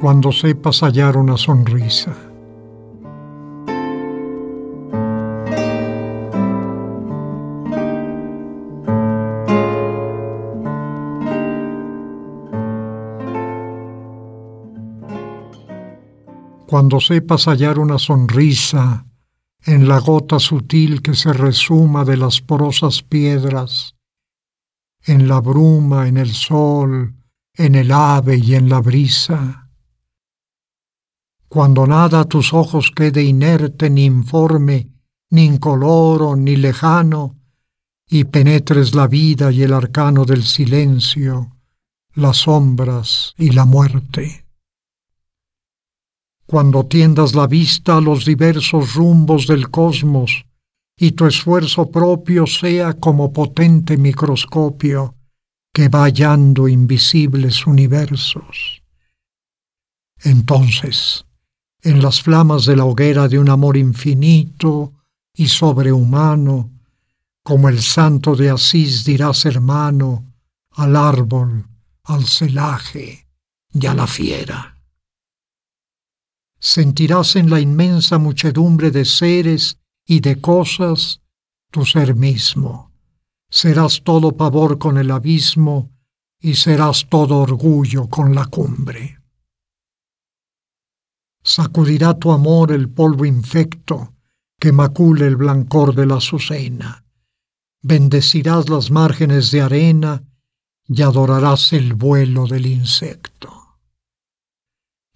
cuando sepas hallar una sonrisa. Cuando sepas hallar una sonrisa en la gota sutil que se resuma de las porosas piedras, en la bruma, en el sol, en el ave y en la brisa cuando nada a tus ojos quede inerte ni informe, ni incoloro, ni lejano, y penetres la vida y el arcano del silencio, las sombras y la muerte. Cuando tiendas la vista a los diversos rumbos del cosmos, y tu esfuerzo propio sea como potente microscopio que va hallando invisibles universos. Entonces, en las flamas de la hoguera de un amor infinito y sobrehumano, como el santo de Asís dirás hermano al árbol, al celaje y a la fiera. Sentirás en la inmensa muchedumbre de seres y de cosas tu ser mismo. Serás todo pavor con el abismo y serás todo orgullo con la cumbre sacudirá tu amor el polvo infecto que macule el blancor de la azucena. Bendecirás las márgenes de arena y adorarás el vuelo del insecto.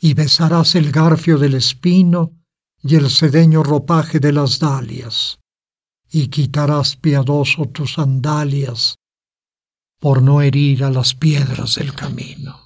Y besarás el garfio del espino y el sedeño ropaje de las dalias, y quitarás piadoso tus sandalias por no herir a las piedras del camino.